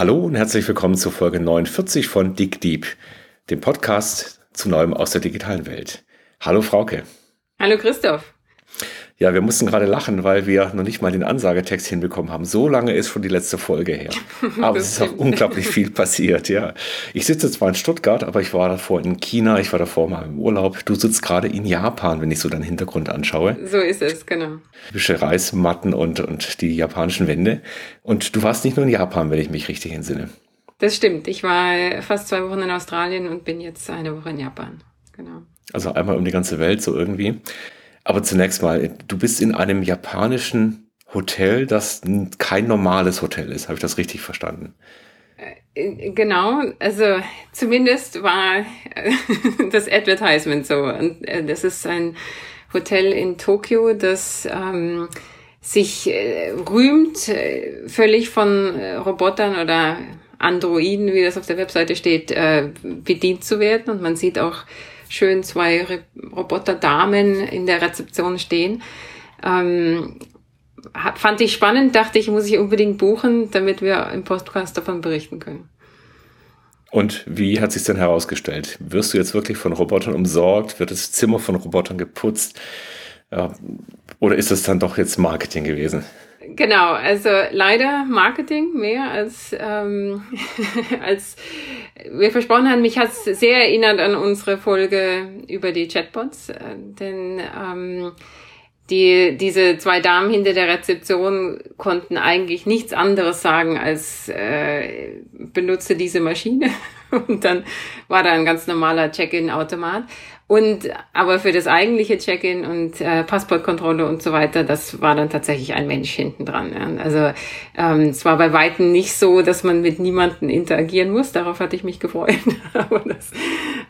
Hallo und herzlich willkommen zur Folge 49 von Dig Deep, dem Podcast zu Neuem aus der digitalen Welt. Hallo Frauke. Hallo Christoph. Ja, wir mussten gerade lachen, weil wir noch nicht mal den Ansagetext hinbekommen haben. So lange ist schon die letzte Folge her. Aber es ist auch unglaublich viel passiert, ja. Ich sitze zwar in Stuttgart, aber ich war davor in China, ich war davor mal im Urlaub. Du sitzt gerade in Japan, wenn ich so deinen Hintergrund anschaue. So ist es, genau. Typische Reismatten und, und die japanischen Wände. Und du warst nicht nur in Japan, wenn ich mich richtig entsinne. Das stimmt. Ich war fast zwei Wochen in Australien und bin jetzt eine Woche in Japan. Genau. Also einmal um die ganze Welt so irgendwie. Aber zunächst mal, du bist in einem japanischen Hotel, das kein normales Hotel ist. Habe ich das richtig verstanden? Äh, genau, also zumindest war das Advertisement so. Und äh, das ist ein Hotel in Tokio, das ähm, sich äh, rühmt, äh, völlig von äh, Robotern oder Androiden, wie das auf der Webseite steht, äh, bedient zu werden. Und man sieht auch schön zwei Roboterdamen in der Rezeption stehen. Ähm, fand ich spannend, dachte ich, muss ich unbedingt buchen, damit wir im Podcast davon berichten können. Und wie hat sich denn herausgestellt? Wirst du jetzt wirklich von Robotern umsorgt? Wird das Zimmer von Robotern geputzt? Oder ist es dann doch jetzt Marketing gewesen? Genau, also leider Marketing mehr als, ähm, als wir versprochen haben. Mich hat es sehr erinnert an unsere Folge über die Chatbots, äh, denn ähm, die, diese zwei Damen hinter der Rezeption konnten eigentlich nichts anderes sagen als äh, benutze diese Maschine und dann war da ein ganz normaler Check-in-Automat. Und aber für das eigentliche Check-in und äh, Passportkontrolle und so weiter, das war dann tatsächlich ein Mensch hinten dran. Ja. Also ähm, es war bei weitem nicht so, dass man mit niemanden interagieren muss. Darauf hatte ich mich gefreut. aber das,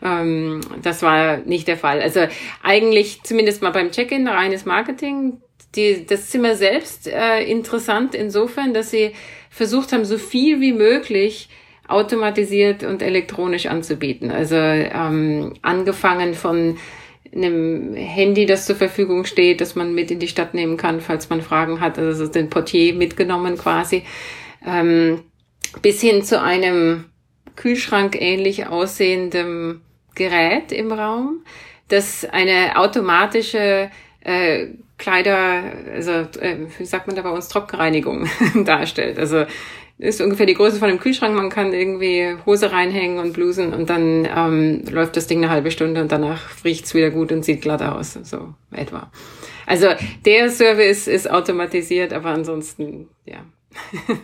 ähm, das war nicht der Fall. Also eigentlich zumindest mal beim Check-in reines Marketing. Die, das Zimmer selbst äh, interessant insofern, dass sie versucht haben, so viel wie möglich automatisiert und elektronisch anzubieten. Also ähm, angefangen von einem Handy, das zur Verfügung steht, das man mit in die Stadt nehmen kann, falls man Fragen hat, also den Portier mitgenommen quasi, ähm, bis hin zu einem Kühlschrank ähnlich aussehendem Gerät im Raum, das eine automatische äh, Kleider, also äh, wie sagt man da bei uns, Trockenreinigung darstellt. Also ist ungefähr die Größe von einem Kühlschrank. Man kann irgendwie Hose reinhängen und Blusen und dann ähm, läuft das Ding eine halbe Stunde und danach riecht's wieder gut und sieht glatt aus, so etwa. Also der Service ist automatisiert, aber ansonsten, ja.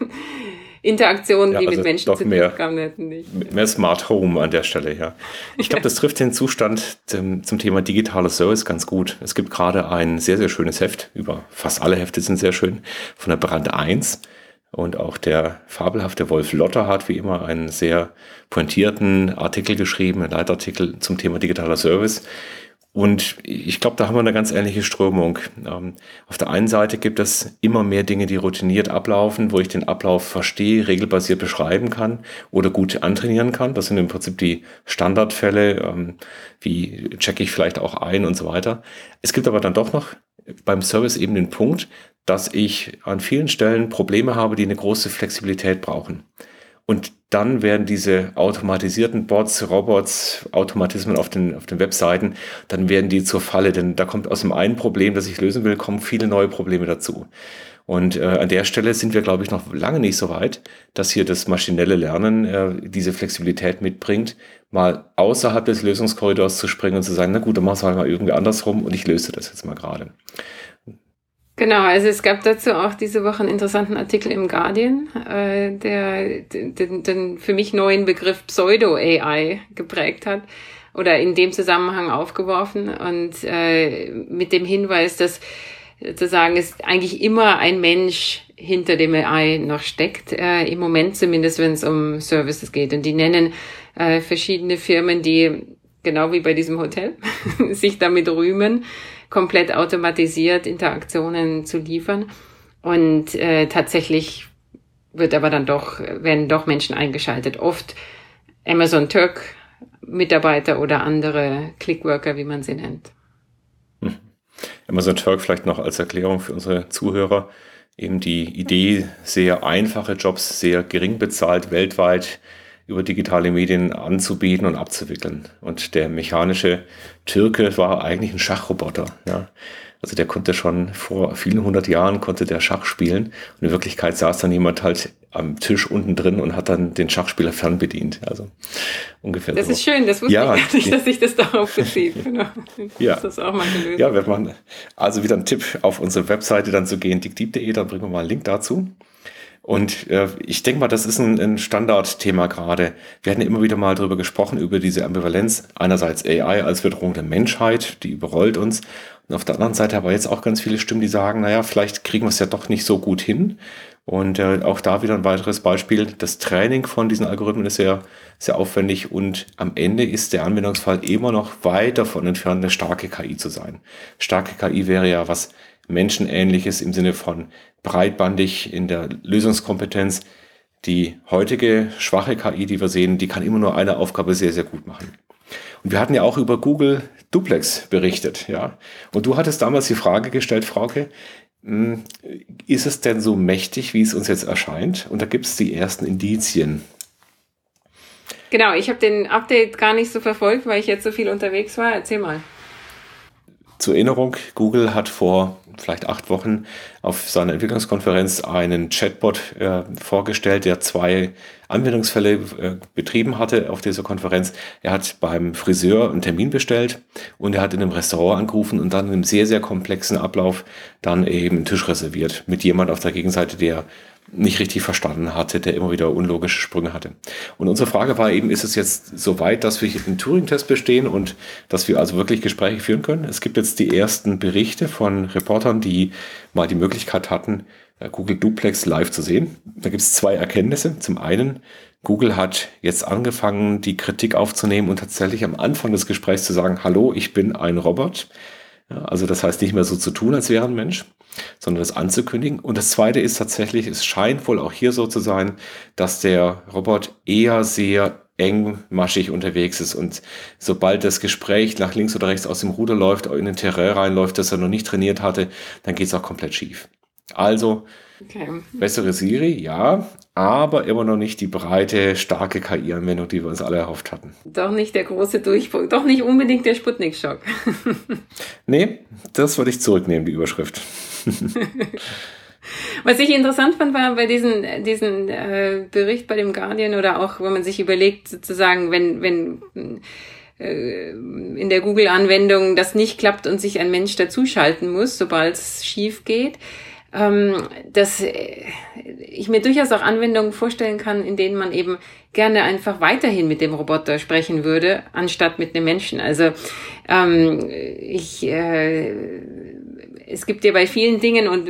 Interaktionen, ja, die also mit Menschen zu tun haben, hätten nicht. Mehr Smart Home an der Stelle, ja. Ich glaube, das trifft den Zustand zum, zum Thema digitaler Service ganz gut. Es gibt gerade ein sehr, sehr schönes Heft, über fast alle Hefte sind sehr schön, von der Brand 1 und auch der fabelhafte Wolf Lotter hat wie immer einen sehr pointierten Artikel geschrieben, einen Leitartikel zum Thema digitaler Service. Und ich glaube, da haben wir eine ganz ähnliche Strömung. Ähm, auf der einen Seite gibt es immer mehr Dinge, die routiniert ablaufen, wo ich den Ablauf verstehe, regelbasiert beschreiben kann oder gut antrainieren kann. Das sind im Prinzip die Standardfälle, ähm, wie checke ich vielleicht auch ein und so weiter. Es gibt aber dann doch noch beim Service eben den Punkt, dass ich an vielen Stellen Probleme habe, die eine große Flexibilität brauchen. Und dann werden diese automatisierten Bots, Robots, Automatismen auf den, auf den Webseiten, dann werden die zur Falle. Denn da kommt aus dem einen Problem, das ich lösen will, kommen viele neue Probleme dazu. Und äh, an der Stelle sind wir, glaube ich, noch lange nicht so weit, dass hier das maschinelle Lernen äh, diese Flexibilität mitbringt, mal außerhalb des Lösungskorridors zu springen und zu sagen, na gut, dann mach's halt mal irgendwie andersrum und ich löse das jetzt mal gerade. Genau, also es gab dazu auch diese Woche einen interessanten Artikel im Guardian, äh, der den, den für mich neuen Begriff Pseudo-AI geprägt hat oder in dem Zusammenhang aufgeworfen und äh, mit dem Hinweis, dass sozusagen es eigentlich immer ein Mensch hinter dem AI noch steckt, äh, im Moment zumindest, wenn es um Services geht. Und die nennen äh, verschiedene Firmen, die genau wie bei diesem Hotel sich damit rühmen, komplett automatisiert Interaktionen zu liefern. Und äh, tatsächlich wird aber dann doch, werden doch Menschen eingeschaltet. Oft Amazon Turk Mitarbeiter oder andere Clickworker, wie man sie nennt. Hm. Amazon Turk vielleicht noch als Erklärung für unsere Zuhörer eben die Idee, sehr einfache Jobs, sehr gering bezahlt, weltweit über digitale Medien anzubieten und abzuwickeln. Und der mechanische Türke war eigentlich ein Schachroboter. Ja. Also der konnte schon vor vielen hundert Jahren konnte der Schach spielen und in Wirklichkeit saß dann jemand halt am Tisch unten drin und hat dann den Schachspieler fernbedient. Also ungefähr. Das so. ist schön, das wusste ja, ich gar nicht, dass sich das darauf bezieht. Genau. ja. Das auch mal gelöst. Ja, wir machen also wieder ein Tipp auf unsere Webseite dann zu gehen, dickdeep.de, dann bringen wir mal einen Link dazu. Und äh, ich denke mal, das ist ein, ein Standardthema gerade. Wir hatten immer wieder mal darüber gesprochen, über diese Ambivalenz. Einerseits AI als Bedrohung der Menschheit, die überrollt uns. Und auf der anderen Seite aber jetzt auch ganz viele Stimmen, die sagen, naja, vielleicht kriegen wir es ja doch nicht so gut hin. Und äh, auch da wieder ein weiteres Beispiel. Das Training von diesen Algorithmen ist sehr, sehr aufwendig und am Ende ist der Anwendungsfall immer noch weit davon entfernt, eine starke KI zu sein. Starke KI wäre ja was Menschenähnliches im Sinne von breitbandig in der Lösungskompetenz. Die heutige schwache KI, die wir sehen, die kann immer nur eine Aufgabe sehr, sehr gut machen. Und wir hatten ja auch über Google Duplex berichtet, ja. Und du hattest damals die Frage gestellt, Frauke, hm, ist es denn so mächtig, wie es uns jetzt erscheint? Und da gibt es die ersten Indizien. Genau, ich habe den Update gar nicht so verfolgt, weil ich jetzt so viel unterwegs war. Erzähl mal. Zur Erinnerung, Google hat vor vielleicht acht Wochen auf seiner Entwicklungskonferenz einen Chatbot äh, vorgestellt, der zwei Anwendungsfälle äh, betrieben hatte auf dieser Konferenz. Er hat beim Friseur einen Termin bestellt und er hat in einem Restaurant angerufen und dann in einem sehr, sehr komplexen Ablauf dann eben einen Tisch reserviert mit jemand auf der Gegenseite, der nicht richtig verstanden hatte, der immer wieder unlogische Sprünge hatte. Und unsere Frage war eben, ist es jetzt so weit, dass wir den Turing-Test bestehen und dass wir also wirklich Gespräche führen können? Es gibt jetzt die ersten Berichte von Reportern, die mal die Möglichkeit hatten, äh, Google Duplex live zu sehen. Da gibt es zwei Erkenntnisse. Zum einen, Google hat jetzt angefangen, die Kritik aufzunehmen und tatsächlich am Anfang des Gesprächs zu sagen, hallo, ich bin ein Robot. Ja, also das heißt nicht mehr so zu tun, als wäre ein Mensch sondern das anzukündigen. Und das Zweite ist tatsächlich, es scheint wohl auch hier so zu sein, dass der Robot eher sehr engmaschig unterwegs ist und sobald das Gespräch nach links oder rechts aus dem Ruder läuft, in ein Terrain reinläuft, das er noch nicht trainiert hatte, dann geht es auch komplett schief. Also okay. bessere Siri, ja, aber immer noch nicht die breite, starke KI-Anwendung, die wir uns alle erhofft hatten. Doch nicht der große Durchbruch, doch nicht unbedingt der Sputnik-Schock. nee, das würde ich zurücknehmen, die Überschrift. Was ich interessant fand, war bei diesem diesen äh, Bericht bei dem Guardian oder auch, wenn man sich überlegt, sozusagen, wenn, wenn äh, in der Google-Anwendung das nicht klappt und sich ein Mensch dazuschalten muss, sobald es schief geht, ähm, dass äh, ich mir durchaus auch Anwendungen vorstellen kann, in denen man eben gerne einfach weiterhin mit dem Roboter sprechen würde, anstatt mit einem Menschen. Also ähm, ich äh, es gibt ja bei vielen Dingen und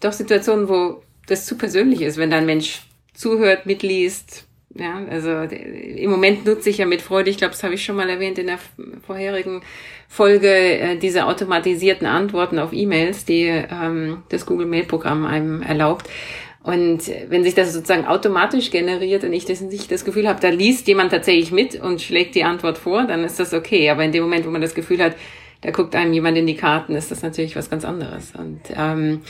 doch Situationen, wo das zu persönlich ist, wenn da ein Mensch zuhört, mitliest. Ja, also im Moment nutze ich ja mit Freude, ich glaube, das habe ich schon mal erwähnt in der vorherigen Folge, äh, diese automatisierten Antworten auf E-Mails, die ähm, das Google Mail Programm einem erlaubt. Und wenn sich das sozusagen automatisch generiert und ich das nicht das Gefühl habe, da liest jemand tatsächlich mit und schlägt die Antwort vor, dann ist das okay. Aber in dem Moment, wo man das Gefühl hat, da guckt einem jemand in die Karten, ist das natürlich was ganz anderes. Und ähm,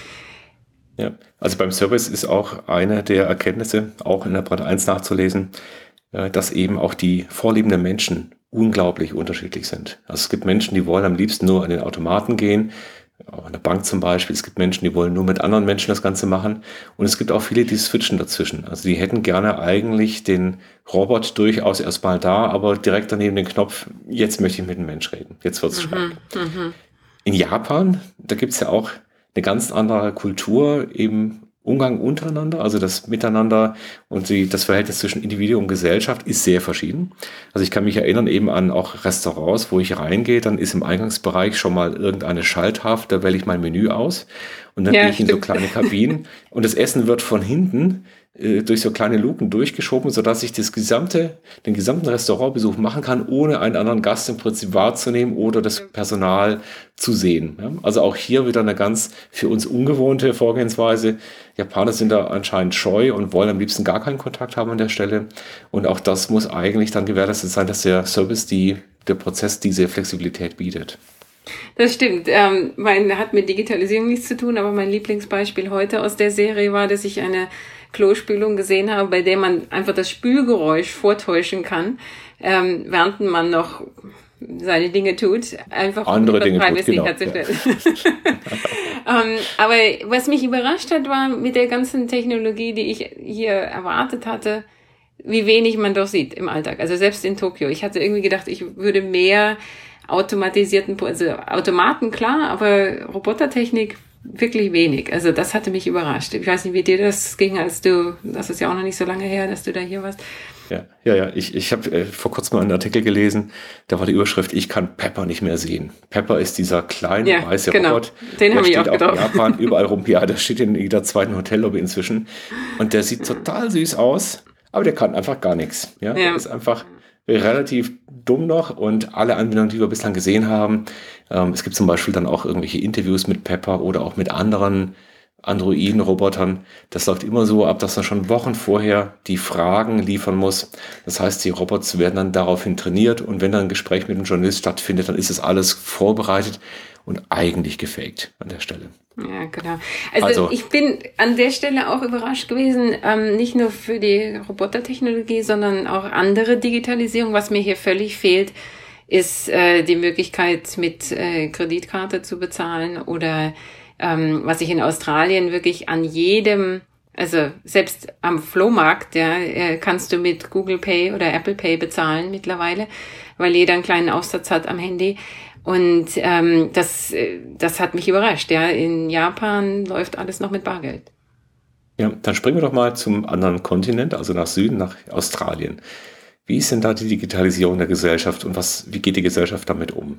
ja, also beim Service ist auch eine der Erkenntnisse, auch in der Brand 1 nachzulesen, äh, dass eben auch die vorliebenden Menschen unglaublich unterschiedlich sind. Also es gibt Menschen, die wollen am liebsten nur an den Automaten gehen, auch in der Bank zum Beispiel. Es gibt Menschen, die wollen nur mit anderen Menschen das Ganze machen. Und es gibt auch viele, die switchen dazwischen. Also die hätten gerne eigentlich den Robot durchaus erstmal da, aber direkt daneben den Knopf, jetzt möchte ich mit einem Mensch reden. Jetzt wird's mhm, spannend. Mhm. In Japan, da gibt's ja auch eine ganz andere Kultur, eben Umgang untereinander, also das Miteinander und die, das Verhältnis zwischen Individuum und Gesellschaft ist sehr verschieden. Also ich kann mich erinnern eben an auch Restaurants, wo ich reingehe, dann ist im Eingangsbereich schon mal irgendeine Schalthaft, da wähle ich mein Menü aus und dann ja, gehe ich stimmt. in so kleine Kabinen und das Essen wird von hinten äh, durch so kleine Luken durchgeschoben, sodass ich das gesamte, den gesamten Restaurantbesuch machen kann, ohne einen anderen Gast im Prinzip wahrzunehmen oder das Personal zu sehen. Also auch hier wieder eine ganz für uns ungewohnte Vorgehensweise. Japaner sind da anscheinend scheu und wollen am liebsten gar keinen Kontakt haben an der Stelle. Und auch das muss eigentlich dann gewährleistet sein, dass der Service, die, der Prozess diese Flexibilität bietet. Das stimmt. Ähm, mein hat mit Digitalisierung nichts zu tun, aber mein Lieblingsbeispiel heute aus der Serie war, dass ich eine Klospülung gesehen habe, bei der man einfach das Spülgeräusch vortäuschen kann, ähm, während man noch seine Dinge tut, einfach andere um Dinge Privacy tut, genau. herzustellen. Ja. ähm, aber was mich überrascht hat, war mit der ganzen Technologie, die ich hier erwartet hatte, wie wenig man doch sieht im Alltag. Also selbst in Tokio. Ich hatte irgendwie gedacht, ich würde mehr automatisierten, also Automaten klar, aber Robotertechnik wirklich wenig. Also das hatte mich überrascht. Ich weiß nicht, wie dir das ging, als du, das ist ja auch noch nicht so lange her, dass du da hier warst. Ja, ja, ja. Ich, ich habe äh, vor kurzem einen Artikel gelesen, da war die Überschrift, ich kann Pepper nicht mehr sehen. Pepper ist dieser kleine ja, weiße genau. Robot. Den habe ich auch gedacht. in Japan überall rum. Ja, der steht in jeder zweiten Hotellobby inzwischen. Und der sieht total süß aus, aber der kann einfach gar nichts. Ja, ja. Der ist einfach relativ dumm noch und alle Anwendungen, die wir bislang gesehen haben, ähm, es gibt zum Beispiel dann auch irgendwelche Interviews mit Pepper oder auch mit anderen Androiden-Robotern. Das läuft immer so ab, dass man schon Wochen vorher die Fragen liefern muss. Das heißt, die Robots werden dann daraufhin trainiert und wenn dann ein Gespräch mit einem Journalist stattfindet, dann ist es alles vorbereitet und eigentlich gefaked an der Stelle. Ja, genau. Also, also, ich bin an der Stelle auch überrascht gewesen, ähm, nicht nur für die Robotertechnologie, sondern auch andere Digitalisierung. Was mir hier völlig fehlt, ist äh, die Möglichkeit, mit äh, Kreditkarte zu bezahlen oder ähm, was ich in Australien wirklich an jedem also selbst am Flohmarkt, ja, äh, kannst du mit Google Pay oder Apple Pay bezahlen mittlerweile, weil jeder einen kleinen Aufsatz hat am Handy. Und ähm, das, äh, das hat mich überrascht. Ja, in Japan läuft alles noch mit Bargeld. Ja, dann springen wir doch mal zum anderen Kontinent, also nach Süden, nach Australien. Wie ist denn da die Digitalisierung der Gesellschaft und was, wie geht die Gesellschaft damit um?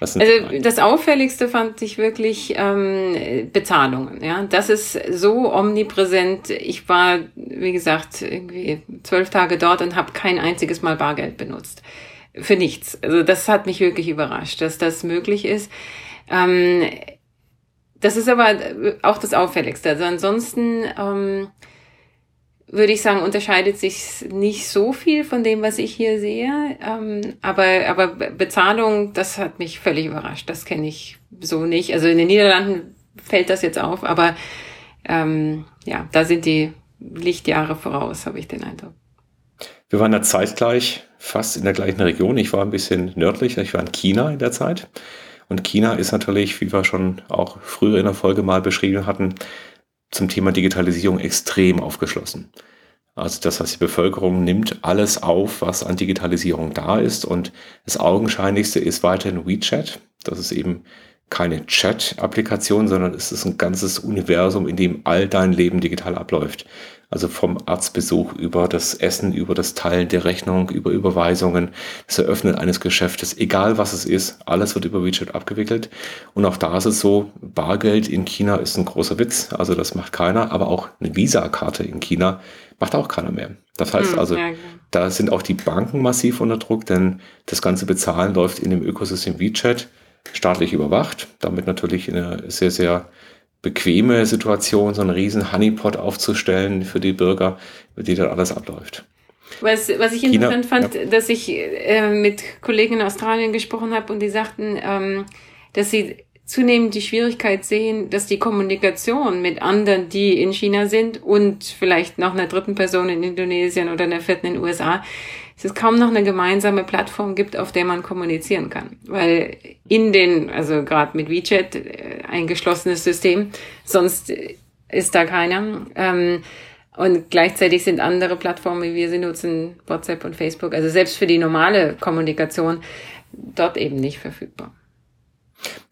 also das Auffälligste fand ich wirklich ähm, Bezahlungen. Ja, das ist so omnipräsent. Ich war, wie gesagt, irgendwie zwölf Tage dort und habe kein einziges Mal Bargeld benutzt für nichts. Also das hat mich wirklich überrascht, dass das möglich ist. Ähm, das ist aber auch das Auffälligste. Also ansonsten ähm, würde ich sagen, unterscheidet sich nicht so viel von dem, was ich hier sehe. Ähm, aber, aber Bezahlung, das hat mich völlig überrascht. Das kenne ich so nicht. Also in den Niederlanden fällt das jetzt auf, aber ähm, ja, da sind die Lichtjahre voraus, habe ich den Eindruck. Wir waren da zeitgleich fast in der gleichen Region. Ich war ein bisschen nördlicher, ich war in China in der Zeit. Und China ist natürlich, wie wir schon auch früher in der Folge mal beschrieben hatten, zum Thema Digitalisierung extrem aufgeschlossen. Also das heißt, die Bevölkerung nimmt alles auf, was an Digitalisierung da ist. Und das Augenscheinlichste ist weiterhin WeChat. Das ist eben keine Chat-Applikation, sondern es ist ein ganzes Universum, in dem all dein Leben digital abläuft. Also vom Arztbesuch über das Essen, über das Teilen der Rechnung, über Überweisungen, das Eröffnen eines Geschäftes, egal was es ist, alles wird über WeChat abgewickelt. Und auch da ist es so, Bargeld in China ist ein großer Witz, also das macht keiner, aber auch eine Visa-Karte in China macht auch keiner mehr. Das heißt hm, also, ja, da sind auch die Banken massiv unter Druck, denn das ganze Bezahlen läuft in dem Ökosystem WeChat staatlich überwacht, damit natürlich eine sehr, sehr bequeme Situation, so einen riesen Honeypot aufzustellen für die Bürger, über die dann alles abläuft. Was, was ich China, interessant fand, ja. dass ich äh, mit Kollegen in Australien gesprochen habe und die sagten, ähm, dass sie zunehmend die Schwierigkeit sehen, dass die Kommunikation mit anderen, die in China sind und vielleicht noch einer dritten Person in Indonesien oder einer vierten in den USA, es kaum noch eine gemeinsame Plattform gibt, auf der man kommunizieren kann. Weil in den, also gerade mit WeChat, äh, ein geschlossenes System, sonst ist da keiner. Ähm, und gleichzeitig sind andere Plattformen, wie wir sie nutzen, WhatsApp und Facebook, also selbst für die normale Kommunikation, dort eben nicht verfügbar.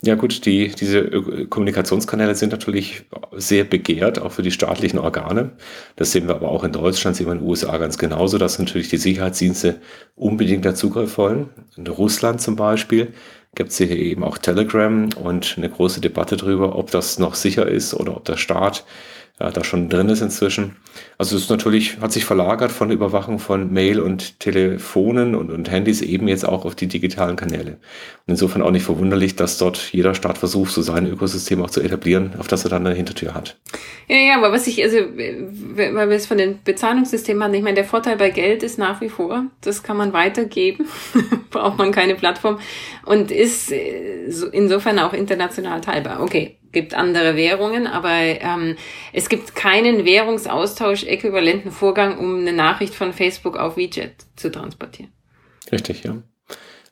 Ja gut, die, diese Kommunikationskanäle sind natürlich sehr begehrt, auch für die staatlichen Organe. Das sehen wir aber auch in Deutschland, sehen wir in den USA ganz genauso, dass natürlich die Sicherheitsdienste unbedingt da Zugriff wollen. In Russland zum Beispiel gibt es hier eben auch Telegram und eine große Debatte darüber, ob das noch sicher ist oder ob der Staat ja, da schon drin ist inzwischen. Also es ist natürlich, hat sich verlagert von der Überwachung von Mail und Telefonen und, und Handys eben jetzt auch auf die digitalen Kanäle. Und insofern auch nicht verwunderlich, dass dort jeder Staat versucht, so sein Ökosystem auch zu etablieren, auf das er dann eine Hintertür hat. Ja, ja, aber was ich, also, weil wir es von den Bezahlungssystemen haben, ich meine, der Vorteil bei Geld ist nach wie vor, das kann man weitergeben, braucht man keine Plattform und ist äh, insofern auch international teilbar. Okay, gibt andere Währungen, aber ähm, es gibt keinen Währungsaustausch-äquivalenten Vorgang, um eine Nachricht von Facebook auf WeChat zu transportieren. Richtig, ja.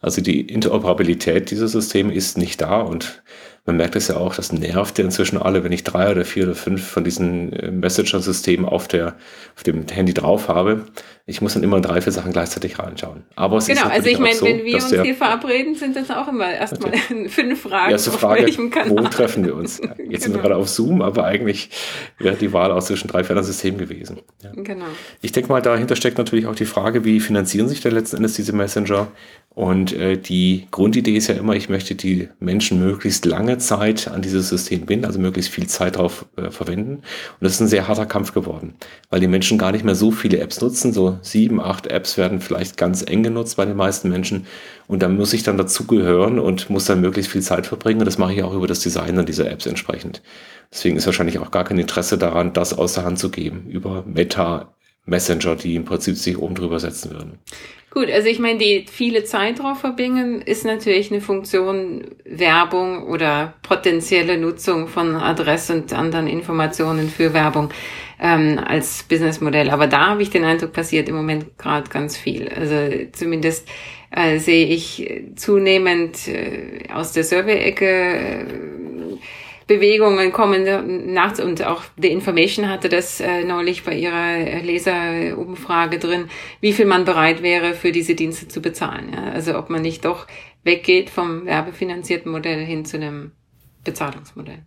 Also die Interoperabilität dieser Systeme ist nicht da und man merkt es ja auch, das nervt ja inzwischen alle, wenn ich drei oder vier oder fünf von diesen äh, Messenger-Systemen auf, der, auf dem Handy drauf habe. Ich muss dann immer drei, vier Sachen gleichzeitig reinschauen. Aber es genau, ist also ich meine, so, wenn wir uns hier verabreden, sind das auch immer erstmal fünf Fragen. Erste Frage, wo treffen wir uns? Jetzt genau. sind wir genau. gerade auf Zoom, aber eigentlich wäre die Wahl aus zwischen drei, vier Systemen gewesen. Ja. Genau. Ich denke mal, dahinter steckt natürlich auch die Frage, wie finanzieren sich denn letzten Endes diese Messenger? Und äh, die Grundidee ist ja immer, ich möchte die Menschen möglichst lange Zeit an dieses System binden, also möglichst viel Zeit darauf äh, verwenden. Und das ist ein sehr harter Kampf geworden, weil die Menschen gar nicht mehr so viele Apps nutzen. So sieben, acht Apps werden vielleicht ganz eng genutzt bei den meisten Menschen. Und da muss ich dann dazugehören und muss dann möglichst viel Zeit verbringen. Und das mache ich auch über das Design dieser Apps entsprechend. Deswegen ist wahrscheinlich auch gar kein Interesse daran, das aus der Hand zu geben über Meta Messenger, die im Prinzip sich oben drüber setzen würden. Gut, also ich meine, die viele Zeit drauf verbringen, ist natürlich eine Funktion Werbung oder potenzielle Nutzung von Adresse und anderen Informationen für Werbung ähm, als Businessmodell. Aber da habe ich den Eindruck, passiert im Moment gerade ganz viel. Also zumindest äh, sehe ich zunehmend äh, aus der Survey-Ecke äh, Bewegungen kommen nachts und auch The Information hatte das äh, neulich bei ihrer Leserumfrage drin, wie viel man bereit wäre, für diese Dienste zu bezahlen. Ja? Also ob man nicht doch weggeht vom werbefinanzierten Modell hin zu einem Bezahlungsmodell.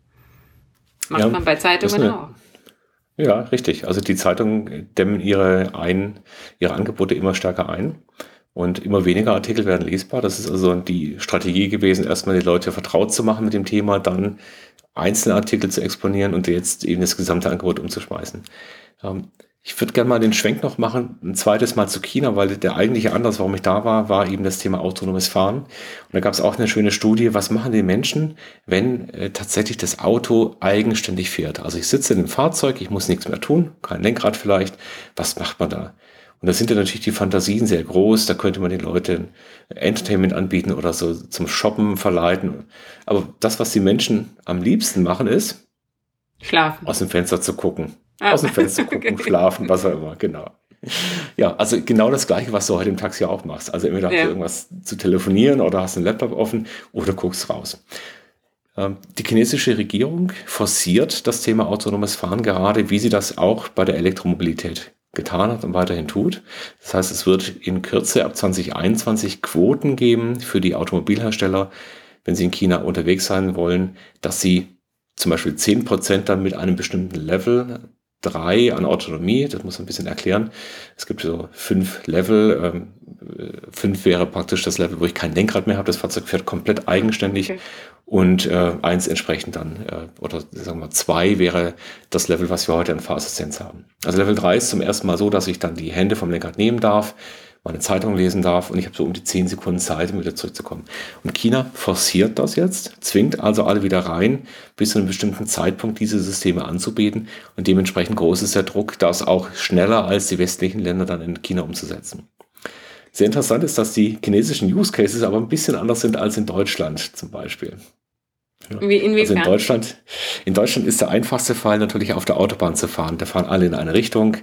Macht ja, man bei Zeitungen eine, auch. Ja, richtig. Also die Zeitungen dämmen ihre, ein, ihre Angebote immer stärker ein. Und immer weniger Artikel werden lesbar. Das ist also die Strategie gewesen, erstmal die Leute vertraut zu machen mit dem Thema, dann einzelne Artikel zu exponieren und jetzt eben das gesamte Angebot umzuschmeißen. Ähm, ich würde gerne mal den Schwenk noch machen, ein zweites Mal zu China, weil der eigentliche Anlass, warum ich da war, war eben das Thema autonomes Fahren. Und da gab es auch eine schöne Studie, was machen die Menschen, wenn äh, tatsächlich das Auto eigenständig fährt. Also ich sitze in dem Fahrzeug, ich muss nichts mehr tun, kein Lenkrad vielleicht. Was macht man da? Und da sind ja natürlich die Fantasien sehr groß. Da könnte man den Leuten Entertainment anbieten oder so zum Shoppen verleiten. Aber das, was die Menschen am liebsten machen, ist schlafen. Aus dem Fenster zu gucken. Ah. Aus dem Fenster gucken, okay. schlafen, was auch immer, genau. Ja, also genau das Gleiche, was du heute im Taxi auch machst. Also entweder ja. irgendwas zu telefonieren oder hast einen Laptop offen oder guckst raus. Ähm, die chinesische Regierung forciert das Thema autonomes Fahren gerade, wie sie das auch bei der Elektromobilität getan hat und weiterhin tut. Das heißt, es wird in Kürze ab 2021 Quoten geben für die Automobilhersteller, wenn sie in China unterwegs sein wollen, dass sie zum Beispiel 10% dann mit einem bestimmten Level 3 an Autonomie, das muss man ein bisschen erklären. Es gibt so fünf Level. Ähm, fünf wäre praktisch das Level, wo ich kein Lenkrad mehr habe. Das Fahrzeug fährt komplett eigenständig. Okay. Und äh, eins entsprechend dann, äh, oder sagen wir zwei wäre das Level, was wir heute an Fahrassistenz haben. Also Level 3 ist zum ersten Mal so, dass ich dann die Hände vom Lenkrad nehmen darf, meine Zeitung lesen darf und ich habe so um die 10 Sekunden Zeit, um wieder zurückzukommen. Und China forciert das jetzt, zwingt also alle wieder rein, bis zu einem bestimmten Zeitpunkt diese Systeme anzubieten und dementsprechend groß ist der Druck, das auch schneller als die westlichen Länder dann in China umzusetzen. Sehr interessant ist, dass die chinesischen Use Cases aber ein bisschen anders sind als in Deutschland zum Beispiel. Ja. Wie, inwiefern? Also in Deutschland, in Deutschland ist der einfachste Fall natürlich auf der Autobahn zu fahren. Da fahren alle in eine Richtung.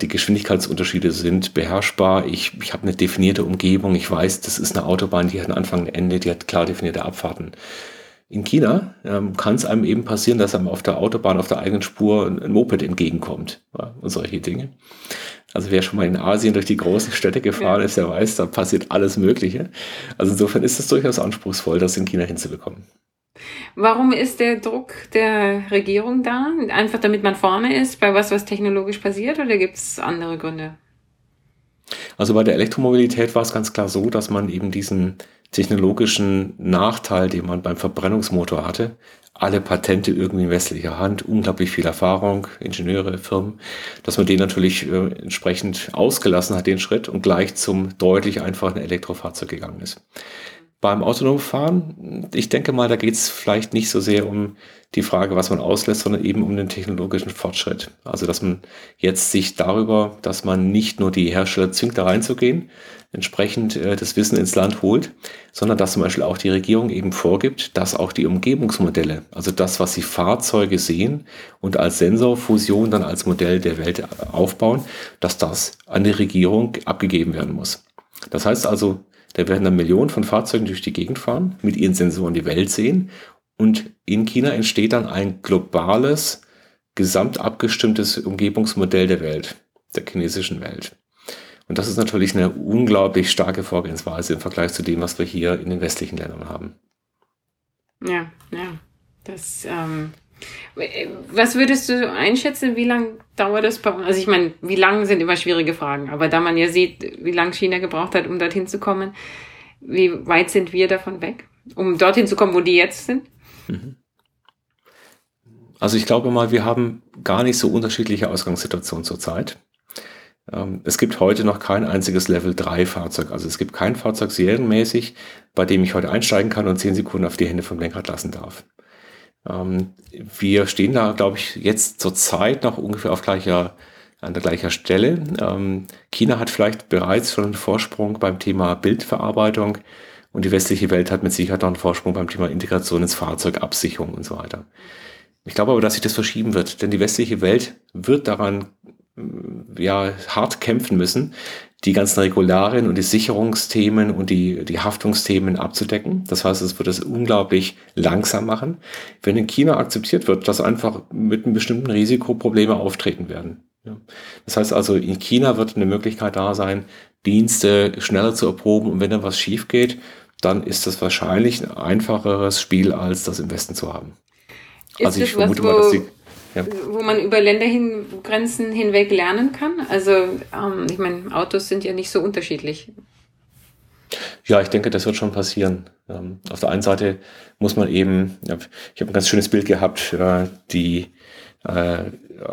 Die Geschwindigkeitsunterschiede sind beherrschbar. Ich, ich habe eine definierte Umgebung. Ich weiß, das ist eine Autobahn, die hat einen Anfang, ein Ende, die hat klar definierte Abfahrten. In China ähm, kann es einem eben passieren, dass einem auf der Autobahn, auf der eigenen Spur ein, ein Moped entgegenkommt ja, und solche Dinge. Also wer schon mal in Asien durch die großen Städte gefahren ja. ist, der weiß, da passiert alles Mögliche. Also insofern ist es durchaus anspruchsvoll, das in China hinzubekommen. Warum ist der Druck der Regierung da? Einfach damit man vorne ist bei was, was technologisch passiert oder gibt es andere Gründe? Also bei der Elektromobilität war es ganz klar so, dass man eben diesen technologischen Nachteil, den man beim Verbrennungsmotor hatte. Alle Patente irgendwie in westlicher Hand, unglaublich viel Erfahrung, Ingenieure, Firmen, dass man den natürlich äh, entsprechend ausgelassen hat, den Schritt, und gleich zum deutlich einfachen Elektrofahrzeug gegangen ist. Beim autonomen Fahren, ich denke mal, da geht es vielleicht nicht so sehr um die Frage, was man auslässt, sondern eben um den technologischen Fortschritt. Also, dass man jetzt sich darüber, dass man nicht nur die Hersteller zwingt, da reinzugehen, entsprechend äh, das Wissen ins Land holt, sondern dass zum Beispiel auch die Regierung eben vorgibt, dass auch die Umgebungsmodelle, also das, was die Fahrzeuge sehen und als Sensorfusion dann als Modell der Welt aufbauen, dass das an die Regierung abgegeben werden muss. Das heißt also, da werden dann Millionen von Fahrzeugen durch die Gegend fahren, mit ihren Sensoren die Welt sehen. Und in China entsteht dann ein globales, gesamt abgestimmtes Umgebungsmodell der Welt, der chinesischen Welt. Und das ist natürlich eine unglaublich starke Vorgehensweise im Vergleich zu dem, was wir hier in den westlichen Ländern haben. Ja, ja. Das, ähm, was würdest du einschätzen, wie lange dauert das? Also ich meine, wie lange sind immer schwierige Fragen, aber da man ja sieht, wie lange China gebraucht hat, um dorthin zu kommen, wie weit sind wir davon weg, um dorthin zu kommen, wo die jetzt sind? Mhm. Also ich glaube mal, wir haben gar nicht so unterschiedliche Ausgangssituationen zurzeit. Ähm, es gibt heute noch kein einziges Level 3 Fahrzeug. Also es gibt kein Fahrzeug serienmäßig, bei dem ich heute einsteigen kann und 10 Sekunden auf die Hände vom Lenkrad lassen darf. Ähm, wir stehen da, glaube ich, jetzt zur Zeit noch ungefähr auf gleicher, an der gleichen Stelle. Ähm, China hat vielleicht bereits schon einen Vorsprung beim Thema Bildverarbeitung und die westliche Welt hat mit Sicherheit noch einen Vorsprung beim Thema Integration ins Fahrzeug, Absicherung und so weiter. Ich glaube aber, dass sich das verschieben wird, denn die westliche Welt wird daran ja, hart kämpfen müssen, die ganzen Regularien und die Sicherungsthemen und die, die Haftungsthemen abzudecken. Das heißt, es wird es unglaublich langsam machen. Wenn in China akzeptiert wird, dass einfach mit einem bestimmten Risiko Probleme auftreten werden. Das heißt also, in China wird eine Möglichkeit da sein, Dienste schneller zu erproben und wenn dann was schief geht, dann ist das wahrscheinlich ein einfacheres Spiel, als das im Westen zu haben. Ist also ich vermute was, mal, dass die ja. wo man über Ländergrenzen hinweg lernen kann. Also ähm, ich meine, Autos sind ja nicht so unterschiedlich. Ja, ich denke, das wird schon passieren. Ähm, auf der einen Seite muss man eben, ich habe ein ganz schönes Bild gehabt, äh, die äh,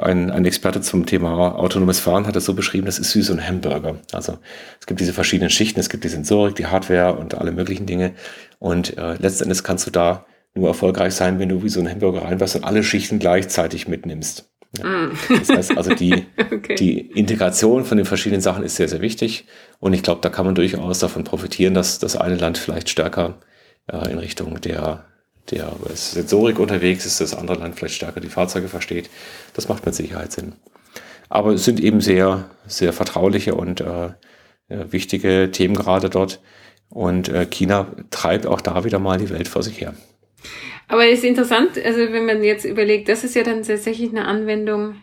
ein, ein Experte zum Thema autonomes Fahren hat das so beschrieben, das ist wie so ein Hamburger. Also es gibt diese verschiedenen Schichten, es gibt die Sensorik, die Hardware und alle möglichen Dinge. Und äh, letztendlich kannst du da nur erfolgreich sein, wenn du wie so ein Hamburger reinwärst und alle Schichten gleichzeitig mitnimmst. Ja. Mm. Das heißt also, die, okay. die Integration von den verschiedenen Sachen ist sehr, sehr wichtig. Und ich glaube, da kann man durchaus davon profitieren, dass das eine Land vielleicht stärker äh, in Richtung der, der Sensorik unterwegs ist, das andere Land vielleicht stärker die Fahrzeuge versteht. Das macht mit Sicherheit Sinn. Aber es sind eben sehr, sehr vertrauliche und äh, wichtige Themen gerade dort. Und äh, China treibt auch da wieder mal die Welt vor sich her. Aber es ist interessant, also wenn man jetzt überlegt, das ist ja dann tatsächlich eine Anwendung,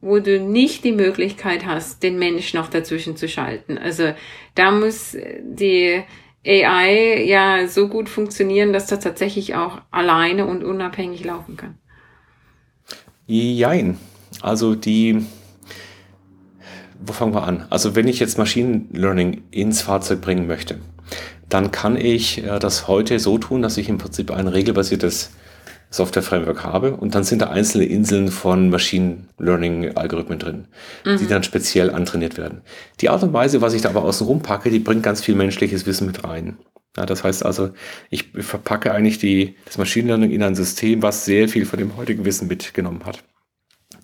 wo du nicht die Möglichkeit hast, den Mensch noch dazwischen zu schalten. Also da muss die AI ja so gut funktionieren, dass das tatsächlich auch alleine und unabhängig laufen kann. Jein. Also die, wo fangen wir an? Also wenn ich jetzt Machine Learning ins Fahrzeug bringen möchte, dann kann ich äh, das heute so tun, dass ich im Prinzip ein regelbasiertes Software-Framework habe und dann sind da einzelne Inseln von Machine Learning-Algorithmen drin, mhm. die dann speziell antrainiert werden. Die Art und Weise, was ich da aber außen rum packe, die bringt ganz viel menschliches Wissen mit rein. Ja, das heißt also, ich verpacke eigentlich die, das Machine Learning in ein System, was sehr viel von dem heutigen Wissen mitgenommen hat.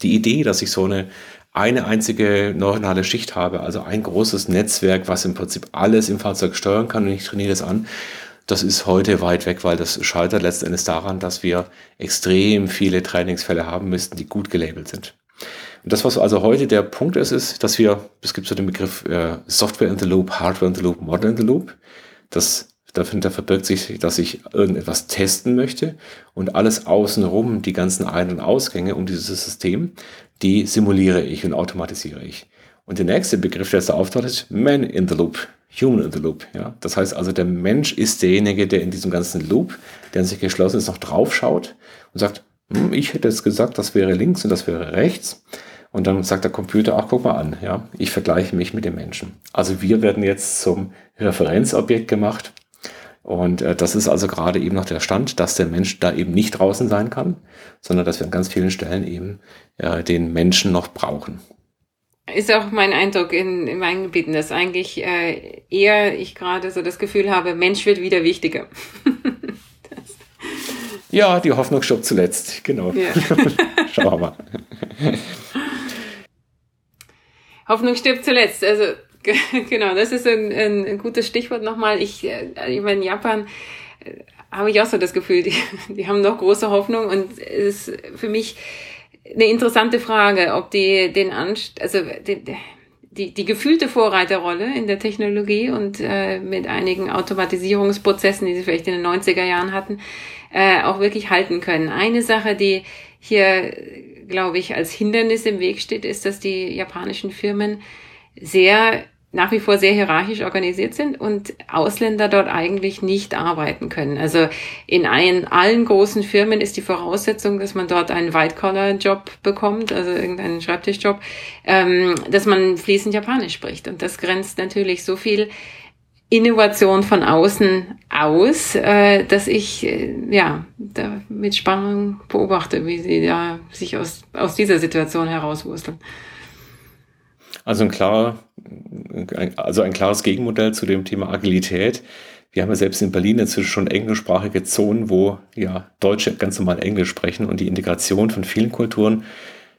Die Idee, dass ich so eine eine einzige neuronale Schicht habe, also ein großes Netzwerk, was im Prinzip alles im Fahrzeug steuern kann und ich trainiere das an, das ist heute weit weg, weil das scheitert letztendlich daran, dass wir extrem viele Trainingsfälle haben müssten, die gut gelabelt sind. Und das, was also heute der Punkt ist, ist, dass wir, es gibt so den Begriff äh, Software in the Loop, Hardware in the Loop, Model in the Loop. Das Dahinter verbirgt sich, dass ich irgendetwas testen möchte und alles außenrum, die ganzen Ein- und Ausgänge um dieses System, die simuliere ich und automatisiere ich. Und der nächste Begriff, der da auftaucht, ist Man in the Loop, Human in the Loop. Ja? Das heißt also, der Mensch ist derjenige, der in diesem ganzen Loop, der in sich geschlossen ist, noch draufschaut und sagt, hm, ich hätte jetzt gesagt, das wäre links und das wäre rechts. Und dann sagt der Computer, ach, guck mal an, ja, ich vergleiche mich mit dem Menschen. Also wir werden jetzt zum Referenzobjekt gemacht Und äh, das ist also gerade eben noch der Stand, dass der Mensch da eben nicht draußen sein kann, sondern dass wir an ganz vielen Stellen eben äh, den Menschen noch brauchen. Ist auch mein Eindruck in, in meinen Gebieten, dass eigentlich äh, eher ich gerade so das Gefühl habe, Mensch wird wieder wichtiger. ja, die Hoffnung stirbt zuletzt, genau. Ja. Schauen wir mal. Hoffnung stirbt zuletzt. Also genau, das ist ein, ein, gutes Stichwort nochmal. Ich, äh, ich meine, in Japan äh, habe ich auch so das Gefühl, die, die haben noch große Hoffnung und es ist für mich eine interessante Frage, ob die den Anst also die, die, die gefühlte Vorreiterrolle in der Technologie und äh, mit einigen Automatisierungsprozessen, die sie vielleicht in den 90er Jahren hatten, äh, auch wirklich halten können. Eine Sache, die hier, glaube ich, als Hindernis im Weg steht, ist, dass die japanischen Firmen sehr nach wie vor sehr hierarchisch organisiert sind und Ausländer dort eigentlich nicht arbeiten können. Also in allen, allen großen Firmen ist die Voraussetzung, dass man dort einen White-Collar-Job bekommt, also irgendeinen Schreibtischjob, ähm, dass man fließend Japanisch spricht. Und das grenzt natürlich so viel Innovation von außen aus, äh, dass ich äh, ja da mit Spannung beobachte, wie sie da sich aus, aus dieser Situation herauswursteln. Also ein klarer, also ein klares Gegenmodell zu dem Thema Agilität. Wir haben ja selbst in Berlin inzwischen schon englischsprachige Zonen, wo ja Deutsche ganz normal Englisch sprechen und die Integration von vielen Kulturen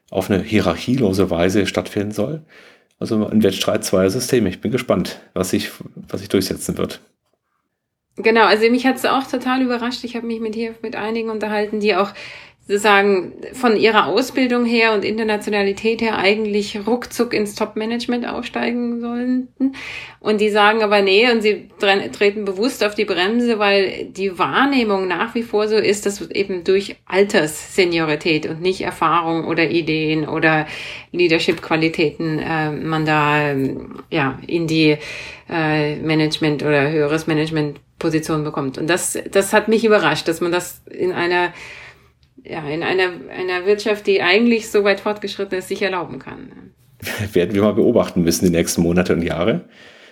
auf eine hierarchielose Weise stattfinden soll. Also ein Wettstreit zweier Systeme. Ich bin gespannt, was sich, was sich durchsetzen wird. Genau, also mich hat es auch total überrascht. Ich habe mich mit hier mit einigen unterhalten, die auch sozusagen von ihrer Ausbildung her und Internationalität her eigentlich ruckzuck ins Top-Management aufsteigen sollten. Und die sagen aber nee und sie treten bewusst auf die Bremse, weil die Wahrnehmung nach wie vor so ist, dass eben durch Altersseniorität und nicht Erfahrung oder Ideen oder Leadership-Qualitäten äh, man da ähm, ja in die äh, Management oder höheres Management Position bekommt. Und das, das hat mich überrascht, dass man das in einer ja, in einer, einer Wirtschaft, die eigentlich so weit fortgeschritten ist, sich erlauben kann. Werden wir mal beobachten müssen die nächsten Monate und Jahre.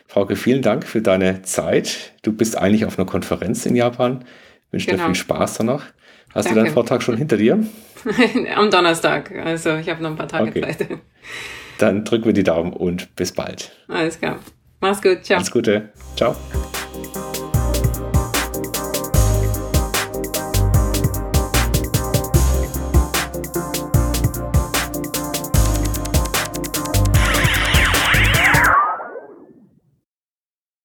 Frauke, vielen Dank für deine Zeit. Du bist eigentlich auf einer Konferenz in Japan. Ich wünsche genau. dir viel Spaß danach. Hast Danke. du deinen Vortrag schon hinter dir? Am Donnerstag. Also ich habe noch ein paar Tage okay. Zeit. Dann drücken wir die Daumen und bis bald. Alles klar. Mach's gut. Ciao. Alles Gute. Ciao.